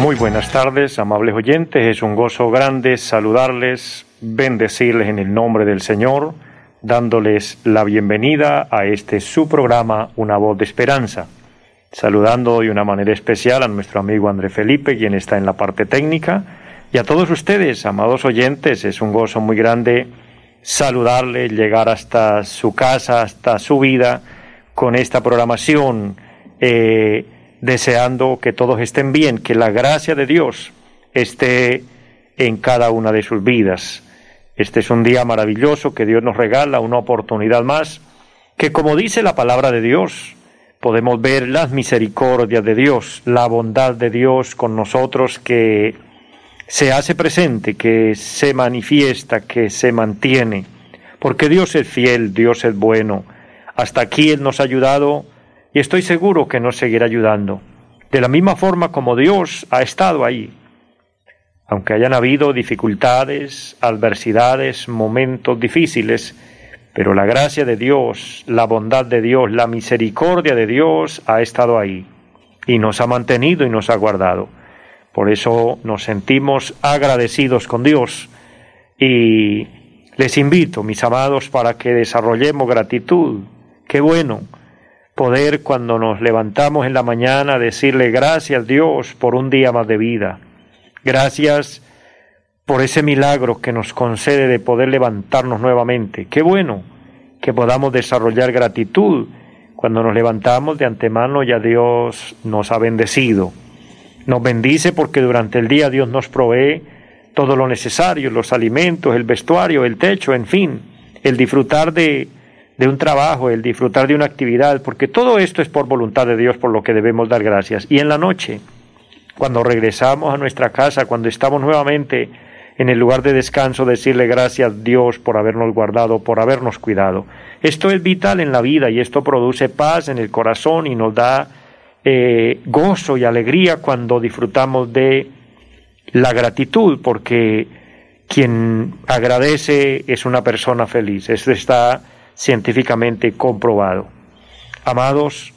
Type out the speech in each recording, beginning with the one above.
Muy buenas tardes, amables oyentes. Es un gozo grande saludarles, bendecirles en el nombre del Señor, dándoles la bienvenida a este su programa, Una voz de esperanza. Saludando de una manera especial a nuestro amigo André Felipe, quien está en la parte técnica, y a todos ustedes, amados oyentes. Es un gozo muy grande saludarles, llegar hasta su casa, hasta su vida, con esta programación. Eh, deseando que todos estén bien, que la gracia de Dios esté en cada una de sus vidas. Este es un día maravilloso que Dios nos regala, una oportunidad más, que como dice la palabra de Dios, podemos ver las misericordias de Dios, la bondad de Dios con nosotros que se hace presente, que se manifiesta, que se mantiene, porque Dios es fiel, Dios es bueno. Hasta aquí Él nos ha ayudado y estoy seguro que nos seguirá ayudando. De la misma forma como Dios ha estado ahí. Aunque hayan habido dificultades, adversidades, momentos difíciles, pero la gracia de Dios, la bondad de Dios, la misericordia de Dios ha estado ahí y nos ha mantenido y nos ha guardado. Por eso nos sentimos agradecidos con Dios y les invito, mis amados, para que desarrollemos gratitud. Qué bueno poder cuando nos levantamos en la mañana decirle gracias Dios por un día más de vida. Gracias por ese milagro que nos concede de poder levantarnos nuevamente. Qué bueno que podamos desarrollar gratitud cuando nos levantamos de antemano ya Dios nos ha bendecido. Nos bendice porque durante el día Dios nos provee todo lo necesario, los alimentos, el vestuario, el techo, en fin, el disfrutar de de un trabajo, el disfrutar de una actividad, porque todo esto es por voluntad de Dios por lo que debemos dar gracias. Y en la noche, cuando regresamos a nuestra casa, cuando estamos nuevamente en el lugar de descanso, decirle gracias a Dios por habernos guardado, por habernos cuidado. Esto es vital en la vida y esto produce paz en el corazón y nos da eh, gozo y alegría cuando disfrutamos de la gratitud, porque quien agradece es una persona feliz. Esto está científicamente comprobado. Amados,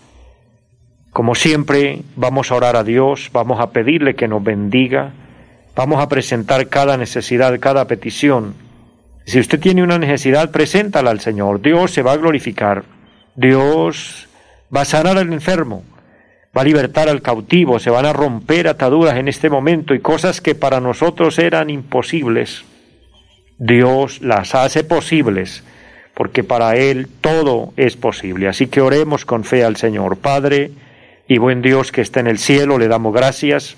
como siempre, vamos a orar a Dios, vamos a pedirle que nos bendiga, vamos a presentar cada necesidad, cada petición. Si usted tiene una necesidad, preséntala al Señor. Dios se va a glorificar. Dios va a sanar al enfermo, va a libertar al cautivo, se van a romper ataduras en este momento y cosas que para nosotros eran imposibles. Dios las hace posibles porque para Él todo es posible. Así que oremos con fe al Señor. Padre y buen Dios que está en el cielo, le damos gracias.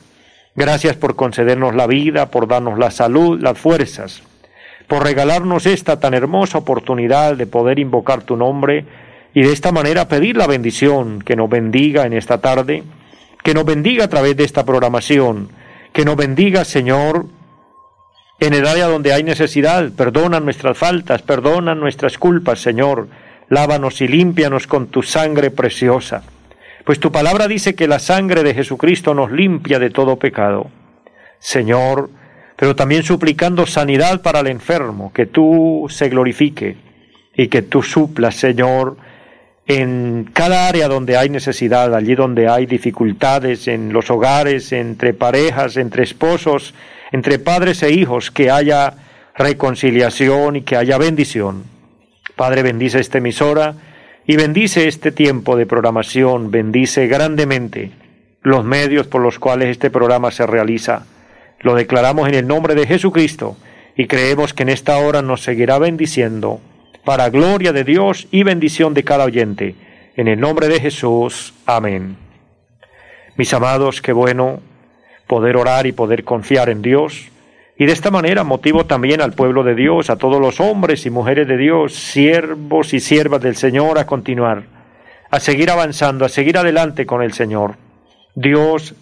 Gracias por concedernos la vida, por darnos la salud, las fuerzas, por regalarnos esta tan hermosa oportunidad de poder invocar tu nombre y de esta manera pedir la bendición que nos bendiga en esta tarde, que nos bendiga a través de esta programación, que nos bendiga, Señor, en el área donde hay necesidad, perdona nuestras faltas, perdona nuestras culpas, Señor. Lávanos y límpianos con tu sangre preciosa. Pues tu palabra dice que la sangre de Jesucristo nos limpia de todo pecado. Señor, pero también suplicando sanidad para el enfermo, que tú se glorifique y que tú suplas, Señor, en cada área donde hay necesidad, allí donde hay dificultades, en los hogares, entre parejas, entre esposos, entre padres e hijos, que haya reconciliación y que haya bendición. Padre, bendice esta emisora y bendice este tiempo de programación, bendice grandemente los medios por los cuales este programa se realiza. Lo declaramos en el nombre de Jesucristo y creemos que en esta hora nos seguirá bendiciendo para gloria de Dios y bendición de cada oyente. En el nombre de Jesús. Amén. Mis amados, qué bueno poder orar y poder confiar en Dios. Y de esta manera motivo también al pueblo de Dios, a todos los hombres y mujeres de Dios, siervos y siervas del Señor, a continuar, a seguir avanzando, a seguir adelante con el Señor. Dios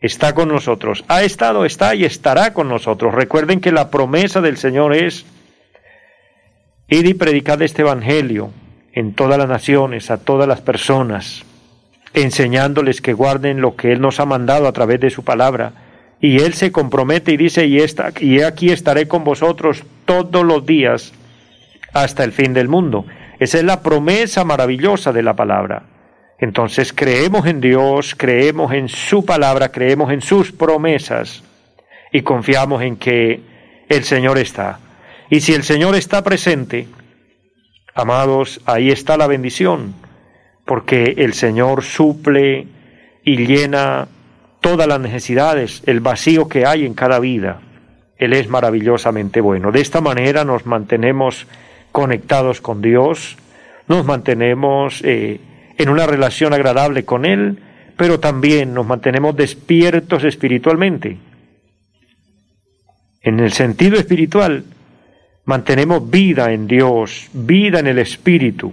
está con nosotros. Ha estado, está y estará con nosotros. Recuerden que la promesa del Señor es ir y predicar este Evangelio en todas las naciones, a todas las personas, enseñándoles que guarden lo que Él nos ha mandado a través de su palabra. Y Él se compromete y dice, y, y aquí estaré con vosotros todos los días hasta el fin del mundo. Esa es la promesa maravillosa de la palabra. Entonces creemos en Dios, creemos en su palabra, creemos en sus promesas y confiamos en que el Señor está. Y si el Señor está presente, amados, ahí está la bendición, porque el Señor suple y llena todas las necesidades, el vacío que hay en cada vida. Él es maravillosamente bueno. De esta manera nos mantenemos conectados con Dios, nos mantenemos eh, en una relación agradable con Él, pero también nos mantenemos despiertos espiritualmente. En el sentido espiritual, mantenemos vida en Dios, vida en el Espíritu.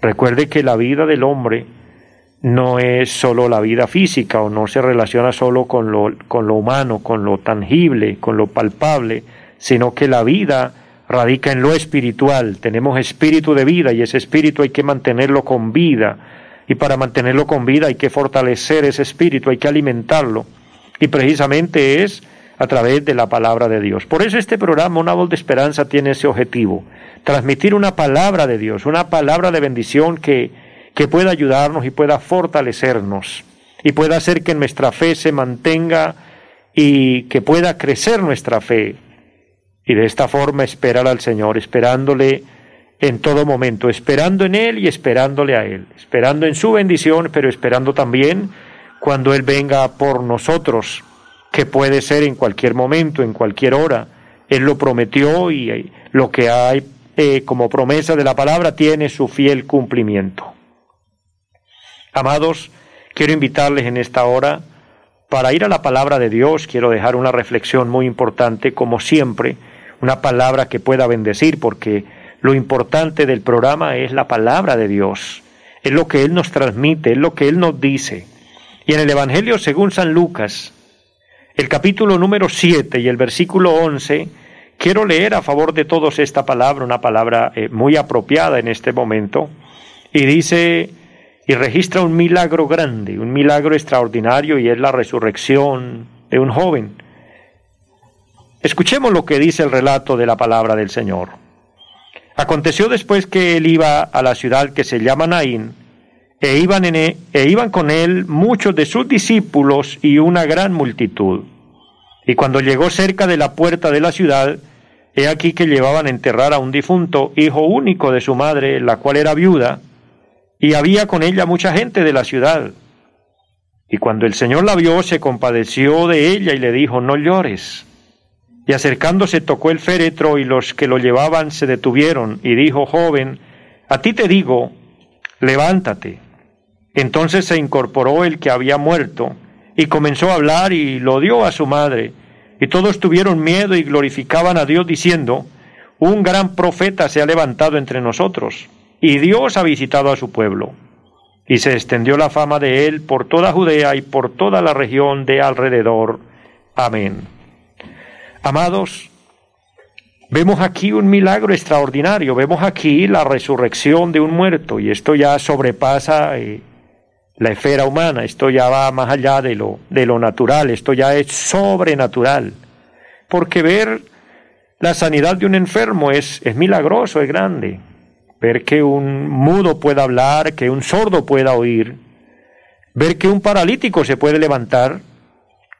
Recuerde que la vida del hombre no es solo la vida física o no se relaciona solo con lo, con lo humano, con lo tangible, con lo palpable, sino que la vida radica en lo espiritual. Tenemos espíritu de vida y ese espíritu hay que mantenerlo con vida. Y para mantenerlo con vida hay que fortalecer ese espíritu, hay que alimentarlo. Y precisamente es a través de la palabra de Dios. Por eso este programa, Una voz de esperanza, tiene ese objetivo. Transmitir una palabra de Dios, una palabra de bendición que, que pueda ayudarnos y pueda fortalecernos y pueda hacer que nuestra fe se mantenga y que pueda crecer nuestra fe y de esta forma esperar al Señor, esperándole en todo momento, esperando en Él y esperándole a Él, esperando en su bendición, pero esperando también cuando Él venga por nosotros, que puede ser en cualquier momento, en cualquier hora. Él lo prometió y lo que hay eh, como promesa de la palabra tiene su fiel cumplimiento. Amados, quiero invitarles en esta hora para ir a la palabra de Dios, quiero dejar una reflexión muy importante, como siempre, una palabra que pueda bendecir, porque lo importante del programa es la palabra de Dios, es lo que Él nos transmite, es lo que Él nos dice. Y en el Evangelio según San Lucas, el capítulo número 7 y el versículo 11, quiero leer a favor de todos esta palabra, una palabra eh, muy apropiada en este momento, y dice, y registra un milagro grande, un milagro extraordinario, y es la resurrección de un joven. Escuchemos lo que dice el relato de la palabra del Señor. Aconteció después que él iba a la ciudad que se llama Naín, e iban, e, e iban con él muchos de sus discípulos y una gran multitud. Y cuando llegó cerca de la puerta de la ciudad, he aquí que llevaban a enterrar a un difunto, hijo único de su madre, la cual era viuda, y había con ella mucha gente de la ciudad. Y cuando el Señor la vio, se compadeció de ella y le dijo, no llores. Y acercándose tocó el féretro y los que lo llevaban se detuvieron y dijo, joven, a ti te digo, levántate. Entonces se incorporó el que había muerto y comenzó a hablar y lo dio a su madre. Y todos tuvieron miedo y glorificaban a Dios diciendo, un gran profeta se ha levantado entre nosotros y Dios ha visitado a su pueblo. Y se extendió la fama de él por toda Judea y por toda la región de alrededor. Amén. Amados, vemos aquí un milagro extraordinario, vemos aquí la resurrección de un muerto y esto ya sobrepasa eh, la esfera humana, esto ya va más allá de lo, de lo natural, esto ya es sobrenatural, porque ver la sanidad de un enfermo es, es milagroso, es grande, ver que un mudo pueda hablar, que un sordo pueda oír, ver que un paralítico se puede levantar,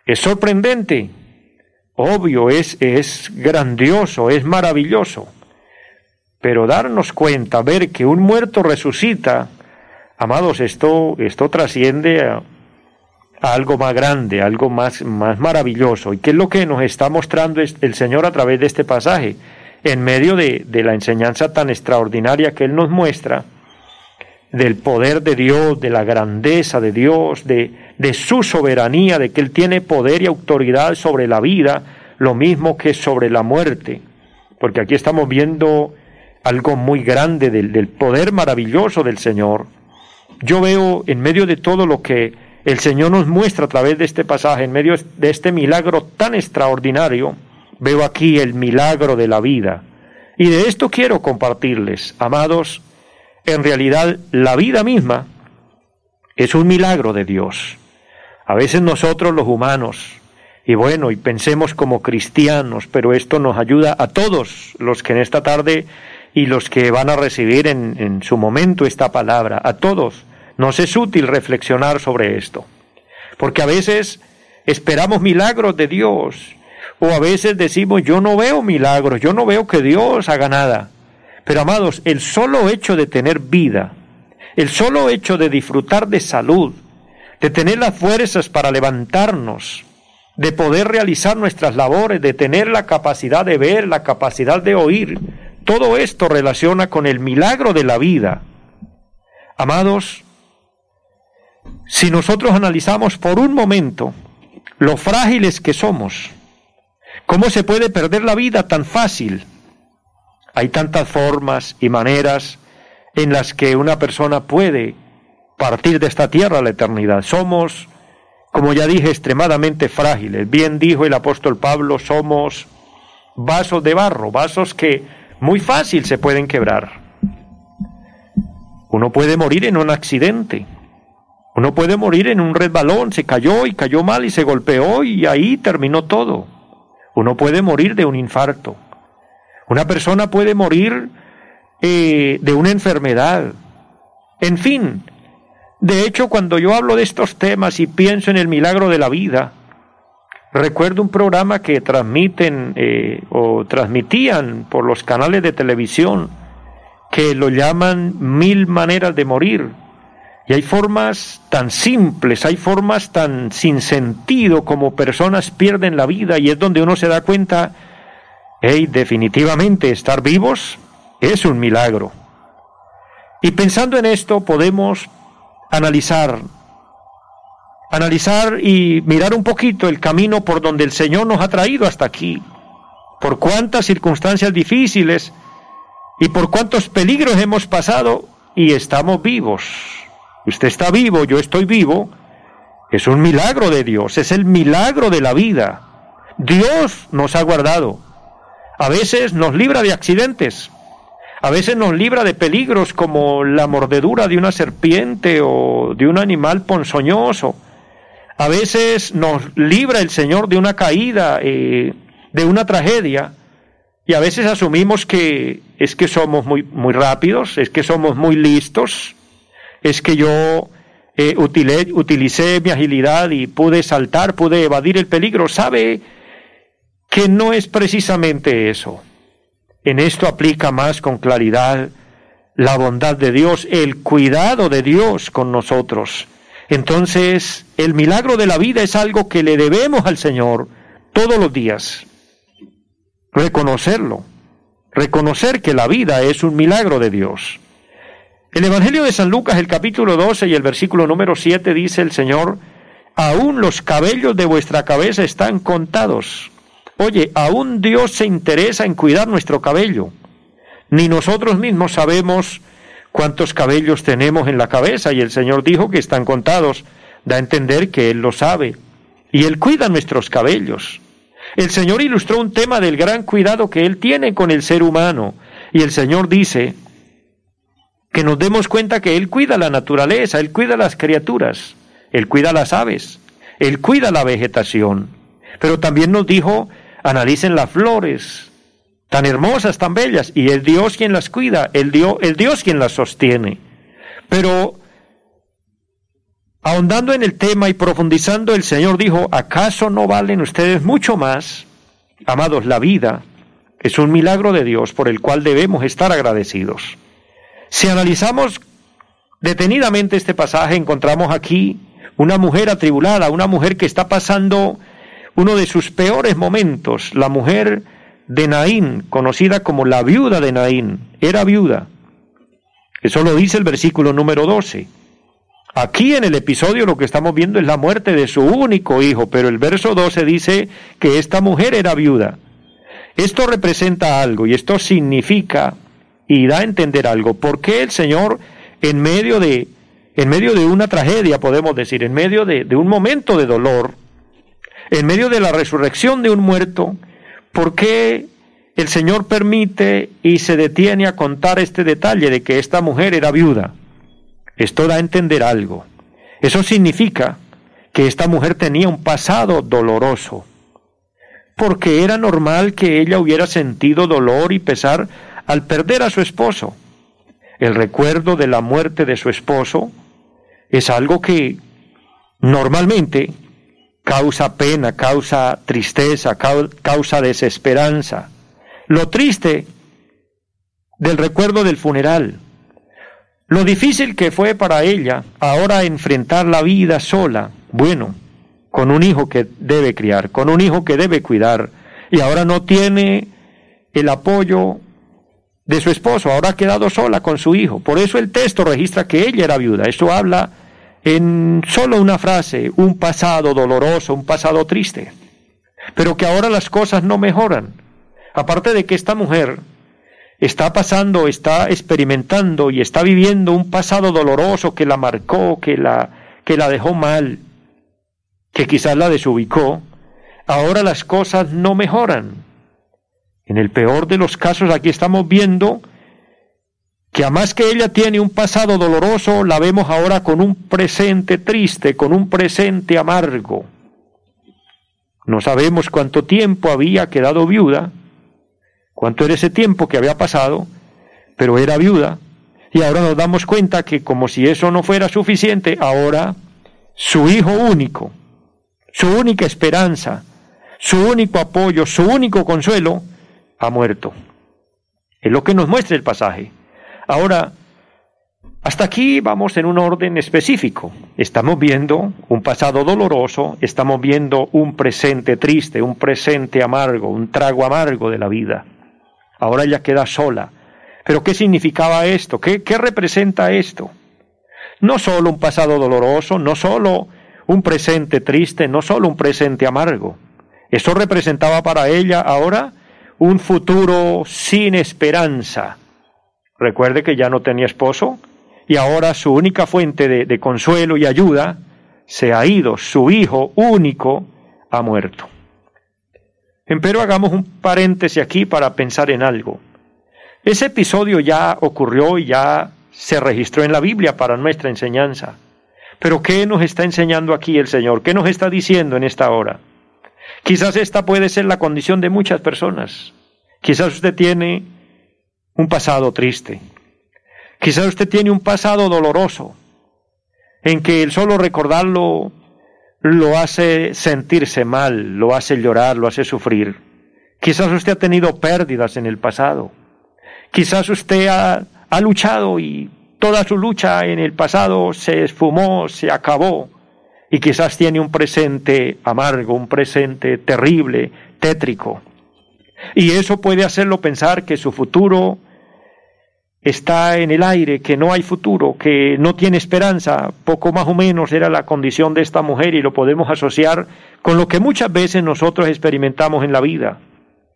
es sorprendente, obvio, es, es grandioso, es maravilloso. Pero darnos cuenta, ver que un muerto resucita, amados, esto, esto trasciende a, algo más grande, algo más, más maravilloso. ¿Y qué es lo que nos está mostrando el Señor a través de este pasaje? En medio de, de la enseñanza tan extraordinaria que Él nos muestra, del poder de Dios, de la grandeza de Dios, de, de su soberanía, de que Él tiene poder y autoridad sobre la vida, lo mismo que sobre la muerte, porque aquí estamos viendo algo muy grande del, del poder maravilloso del Señor. Yo veo en medio de todo lo que el Señor nos muestra a través de este pasaje, en medio de este milagro tan extraordinario, veo aquí el milagro de la vida. Y de esto quiero compartirles, amados, en realidad la vida misma es un milagro de Dios. A veces nosotros los humanos, y bueno, y pensemos como cristianos, pero esto nos ayuda a todos los que en esta tarde y los que van a recibir en, en su momento esta palabra, a todos, nos es útil reflexionar sobre esto. Porque a veces esperamos milagros de Dios, o a veces decimos, yo no veo milagros, yo no veo que Dios haga nada. Pero amados, el solo hecho de tener vida, el solo hecho de disfrutar de salud, de tener las fuerzas para levantarnos, de poder realizar nuestras labores, de tener la capacidad de ver, la capacidad de oír, todo esto relaciona con el milagro de la vida. Amados, si nosotros analizamos por un momento lo frágiles que somos, ¿cómo se puede perder la vida tan fácil? Hay tantas formas y maneras en las que una persona puede partir de esta tierra a la eternidad. Somos, como ya dije, extremadamente frágiles. Bien dijo el apóstol Pablo, somos vasos de barro, vasos que muy fácil se pueden quebrar. Uno puede morir en un accidente, uno puede morir en un resbalón, se cayó y cayó mal y se golpeó y ahí terminó todo. Uno puede morir de un infarto. Una persona puede morir eh, de una enfermedad. En fin, de hecho, cuando yo hablo de estos temas y pienso en el milagro de la vida, recuerdo un programa que transmiten eh, o transmitían por los canales de televisión que lo llaman mil maneras de morir y hay formas tan simples, hay formas tan sin sentido como personas pierden la vida y es donde uno se da cuenta, hey, definitivamente estar vivos es un milagro. Y pensando en esto podemos analizar, analizar y mirar un poquito el camino por donde el Señor nos ha traído hasta aquí, por cuántas circunstancias difíciles y por cuántos peligros hemos pasado y estamos vivos usted está vivo, yo estoy vivo, es un milagro de Dios, es el milagro de la vida. Dios nos ha guardado. A veces nos libra de accidentes, a veces nos libra de peligros como la mordedura de una serpiente o de un animal ponzoñoso. A veces nos libra el Señor de una caída, eh, de una tragedia, y a veces asumimos que es que somos muy, muy rápidos, es que somos muy listos, es que yo eh, utilicé mi agilidad y pude saltar, pude evadir el peligro. Sabe que no es precisamente eso. En esto aplica más con claridad la bondad de Dios, el cuidado de Dios con nosotros. Entonces, el milagro de la vida es algo que le debemos al Señor todos los días. Reconocerlo, reconocer que la vida es un milagro de Dios. El Evangelio de San Lucas, el capítulo 12 y el versículo número 7 dice el Señor, aún los cabellos de vuestra cabeza están contados. Oye, aún Dios se interesa en cuidar nuestro cabello. Ni nosotros mismos sabemos cuántos cabellos tenemos en la cabeza y el Señor dijo que están contados. Da a entender que Él lo sabe. Y Él cuida nuestros cabellos. El Señor ilustró un tema del gran cuidado que Él tiene con el ser humano. Y el Señor dice, que nos demos cuenta que Él cuida la naturaleza, Él cuida las criaturas, Él cuida las aves, Él cuida la vegetación. Pero también nos dijo, analicen las flores, tan hermosas, tan bellas, y el Dios quien las cuida, el Dios, el Dios quien las sostiene. Pero ahondando en el tema y profundizando, el Señor dijo, ¿acaso no valen ustedes mucho más? Amados, la vida es un milagro de Dios por el cual debemos estar agradecidos. Si analizamos detenidamente este pasaje, encontramos aquí una mujer atribulada, una mujer que está pasando uno de sus peores momentos, la mujer de Naín, conocida como la viuda de Naín, era viuda. Eso lo dice el versículo número 12. Aquí en el episodio lo que estamos viendo es la muerte de su único hijo, pero el verso 12 dice que esta mujer era viuda. Esto representa algo y esto significa y da a entender algo. ¿Por qué el Señor, en medio de en medio de una tragedia, podemos decir, en medio de, de un momento de dolor, en medio de la resurrección de un muerto, ¿por qué el Señor permite y se detiene a contar este detalle de que esta mujer era viuda? Esto da a entender algo. Eso significa que esta mujer tenía un pasado doloroso, porque era normal que ella hubiera sentido dolor y pesar al perder a su esposo. El recuerdo de la muerte de su esposo es algo que normalmente causa pena, causa tristeza, causa desesperanza. Lo triste del recuerdo del funeral, lo difícil que fue para ella ahora enfrentar la vida sola, bueno, con un hijo que debe criar, con un hijo que debe cuidar, y ahora no tiene el apoyo de su esposo, ahora ha quedado sola con su hijo. Por eso el texto registra que ella era viuda. Eso habla en solo una frase, un pasado doloroso, un pasado triste. Pero que ahora las cosas no mejoran. Aparte de que esta mujer está pasando, está experimentando y está viviendo un pasado doloroso que la marcó, que la, que la dejó mal, que quizás la desubicó, ahora las cosas no mejoran. En el peor de los casos aquí estamos viendo que a más que ella tiene un pasado doloroso, la vemos ahora con un presente triste, con un presente amargo. No sabemos cuánto tiempo había quedado viuda, cuánto era ese tiempo que había pasado, pero era viuda. Y ahora nos damos cuenta que como si eso no fuera suficiente, ahora su hijo único, su única esperanza, su único apoyo, su único consuelo, ha muerto. Es lo que nos muestra el pasaje. Ahora, hasta aquí vamos en un orden específico. Estamos viendo un pasado doloroso, estamos viendo un presente triste, un presente amargo, un trago amargo de la vida. Ahora ella queda sola. Pero ¿qué significaba esto? ¿Qué, representa esto? No solo un pasado doloroso, no solo un presente triste, no solo un presente amargo. Eso representaba para ella ahora un futuro sin esperanza. Recuerde que ya no tenía esposo y ahora su única fuente de, consuelo y ayuda se ha ido, su hijo único ha muerto. Empero hagamos un paréntesis aquí para pensar en algo. Ese episodio ya ocurrió y ya se registró en la Biblia para nuestra enseñanza. Pero ¿qué nos está enseñando aquí el Señor? ¿Qué nos está diciendo en esta hora? Quizás esta puede ser la condición de muchas personas. Quizás usted tiene un pasado triste. Quizás usted tiene un pasado doloroso, en que el solo recordarlo lo hace sentirse mal, lo hace llorar, lo hace sufrir. Quizás usted ha tenido pérdidas en el pasado. Quizás usted ha, ha luchado y toda su lucha en el pasado se esfumó, se acabó. Y quizás tiene un presente amargo, un presente terrible, tétrico. Y eso puede hacerlo pensar que su futuro está en el aire, que no hay futuro, que no tiene esperanza, poco más o menos era la condición de esta mujer y lo podemos asociar con lo que muchas veces nosotros experimentamos en la vida.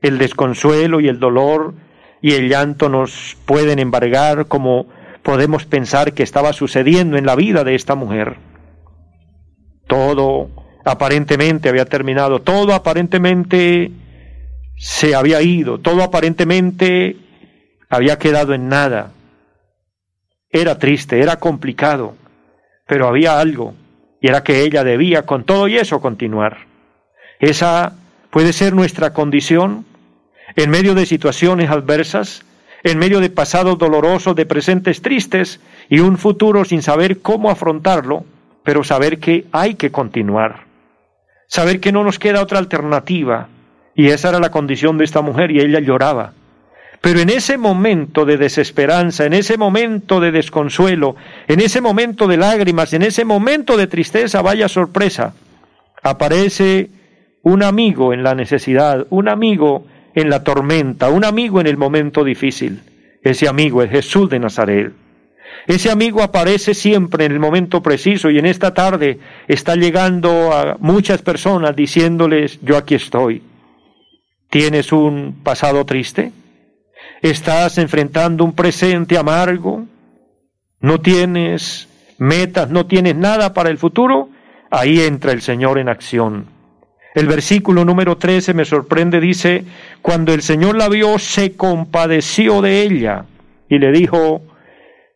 El desconsuelo y el dolor y el llanto nos pueden embargar como podemos pensar que estaba sucediendo en la vida de esta mujer. Todo aparentemente había terminado, todo aparentemente se había ido, todo aparentemente había quedado en nada. Era triste, era complicado, pero había algo, y era que ella debía con todo y eso continuar. Esa puede ser nuestra condición en medio de situaciones adversas, en medio de pasados dolorosos, de presentes tristes y un futuro sin saber cómo afrontarlo, pero saber que hay que continuar, saber que no nos queda otra alternativa, y esa era la condición de esta mujer y ella lloraba. Pero en ese momento de desesperanza, en ese momento de desconsuelo, en ese momento de lágrimas, en ese momento de tristeza, vaya sorpresa, aparece un amigo en la necesidad, un amigo en la tormenta, un amigo en el momento difícil. Ese amigo es Jesús de Nazaret. Ese amigo aparece siempre en el momento preciso y en esta tarde está llegando a muchas personas diciéndoles, yo aquí estoy. ¿Tienes un pasado triste? ¿Estás enfrentando un presente amargo? ¿No tienes metas, no tienes nada para el futuro, ahí entra el Señor en acción. El versículo número 13 me sorprende, dice, cuando el Señor la vio, se compadeció de ella y le dijo,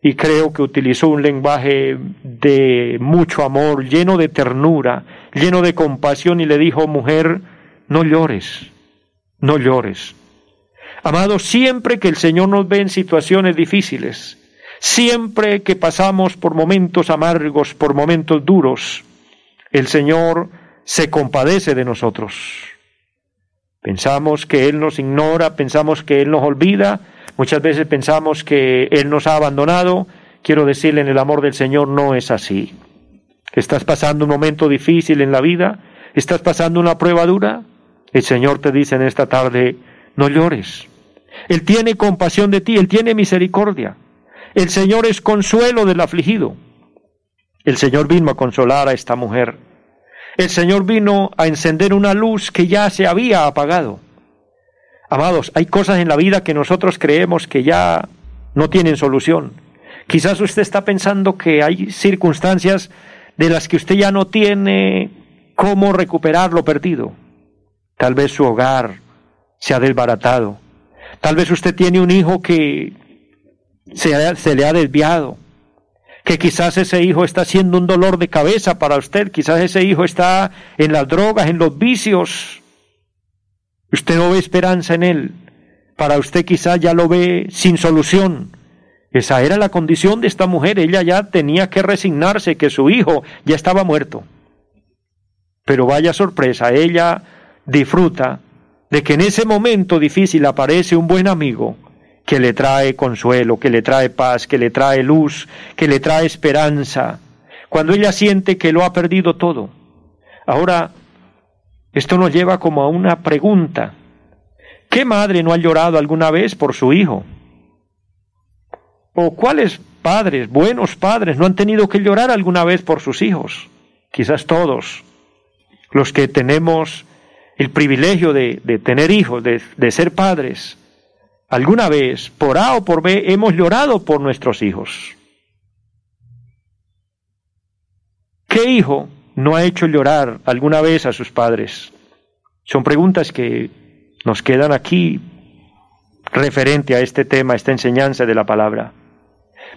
y creo que utilizó un lenguaje de mucho amor, lleno de ternura, lleno de compasión, y le dijo, mujer, no llores, no llores. Amado, siempre que el Señor nos ve en situaciones difíciles, siempre que pasamos por momentos amargos, por momentos duros, el Señor se compadece de nosotros. Pensamos que Él nos ignora, pensamos que Él nos olvida, muchas veces pensamos que Él nos ha abandonado. Quiero decirle en el amor del Señor no es así. ¿Estás pasando un momento difícil en la vida? ¿Estás pasando una prueba dura? El Señor te dice en esta tarde, no llores. Él tiene compasión de ti, Él tiene misericordia. El Señor es consuelo del afligido. El Señor vino a consolar a esta mujer. El Señor vino a encender una luz que ya se había apagado. Amados, hay cosas en la vida que nosotros creemos que ya no tienen solución. Quizás usted está pensando que hay circunstancias de las que usted ya no tiene cómo recuperar lo perdido. Tal vez su hogar se ha desbaratado. Tal vez usted tiene un hijo que se, le ha desviado que quizás ese hijo está siendo un dolor de cabeza para usted, quizás ese hijo está en las drogas, en los vicios. Usted no ve esperanza en él. Para usted quizás ya lo ve sin solución. Esa era la condición de esta mujer. Ella ya tenía que resignarse que su hijo ya estaba muerto. Pero vaya sorpresa, ella disfruta de que en ese momento difícil aparece un buen amigo que le trae consuelo, que le trae paz, que le trae luz, que le trae esperanza, cuando ella siente que lo ha perdido todo. Ahora, esto nos lleva como a una pregunta. ¿Qué madre no ha llorado alguna vez por su hijo? ¿O cuáles padres, buenos padres, no han tenido que llorar alguna vez por sus hijos? Quizás todos, los que tenemos el privilegio de, tener hijos, de, ser padres, Alguna vez, por A o por B, hemos llorado por nuestros hijos. ¿Qué hijo no ha hecho llorar alguna vez a sus padres? Son preguntas que nos quedan aquí referente a este tema, esta enseñanza de la palabra.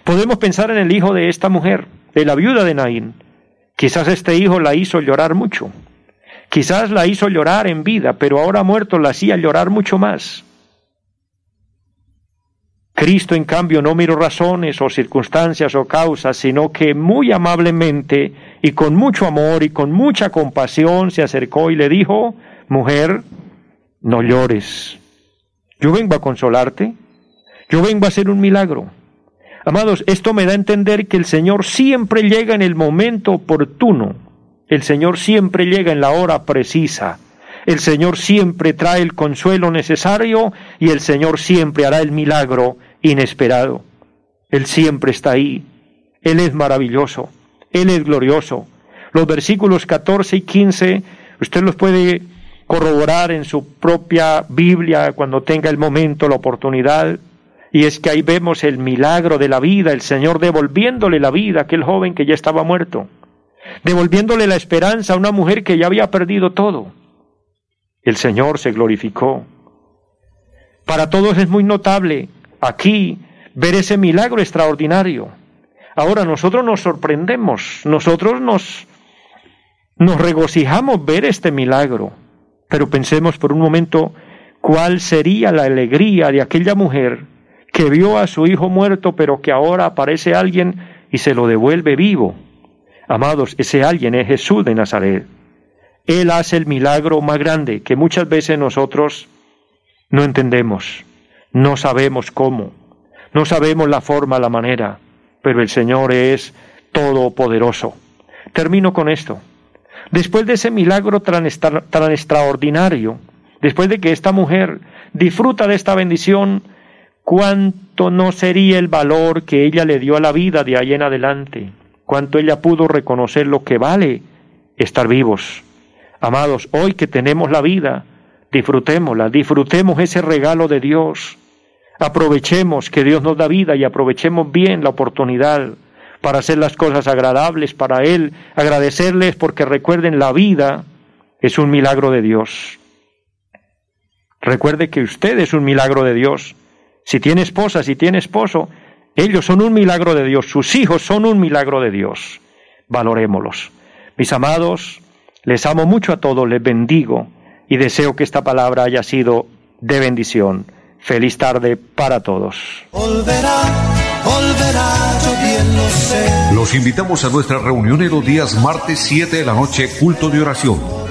Podemos pensar en el hijo de esta mujer, de la viuda de Naín. Quizás este hijo la hizo llorar mucho. Quizás la hizo llorar en vida, pero ahora muerto la hacía llorar mucho más. Cristo, en cambio, no miró razones o circunstancias o causas, sino que muy amablemente y con mucho amor y con mucha compasión se acercó y le dijo, mujer, no llores. Yo vengo a consolarte. Yo vengo a hacer un milagro. Amados, esto me da a entender que el Señor siempre llega en el momento oportuno. El Señor siempre llega en la hora precisa. El Señor siempre trae el consuelo necesario y el Señor siempre hará el milagro inesperado. Él siempre está ahí. Él es maravilloso. Él es glorioso. Los versículos 14 y 15, usted los puede corroborar en su propia Biblia cuando tenga el momento, la oportunidad. Y es que ahí vemos el milagro de la vida, el Señor devolviéndole la vida a aquel joven que ya estaba muerto, devolviéndole la esperanza a una mujer que ya había perdido todo. El Señor se glorificó. Para todos es muy notable aquí ver ese milagro extraordinario. Ahora nosotros nos sorprendemos, nosotros nos, nos regocijamos ver este milagro, pero pensemos por un momento cuál sería la alegría de aquella mujer que vio a su hijo muerto, pero que ahora aparece alguien y se lo devuelve vivo. Amados, ese alguien es Jesús de Nazaret. Él hace el milagro más grande que muchas veces nosotros no entendemos. No sabemos cómo, no sabemos la forma, la manera, pero el Señor es todopoderoso. Termino con esto. Después de ese milagro tan, extraordinario, después de que esta mujer disfruta de esta bendición, cuánto no sería el valor que ella le dio a la vida de ahí en adelante, cuánto ella pudo reconocer lo que vale estar vivos. Amados, hoy que tenemos la vida, disfrutémosla, disfrutemos ese regalo de Dios, Aprovechemos que Dios nos da vida y aprovechemos bien la oportunidad, para hacer las cosas agradables para Él, agradecerles porque recuerden la vida es un milagro de Dios. Recuerde que usted es un milagro de Dios. Si tiene esposa, si tiene esposo, ellos son un milagro de Dios, sus hijos son un milagro de Dios. Valorémoslos. Mis amados, les amo mucho a todos, les bendigo y deseo que esta palabra haya sido de bendición. Feliz tarde para todos. Los invitamos a nuestra reunión en los días martes 7 de la noche, culto de oración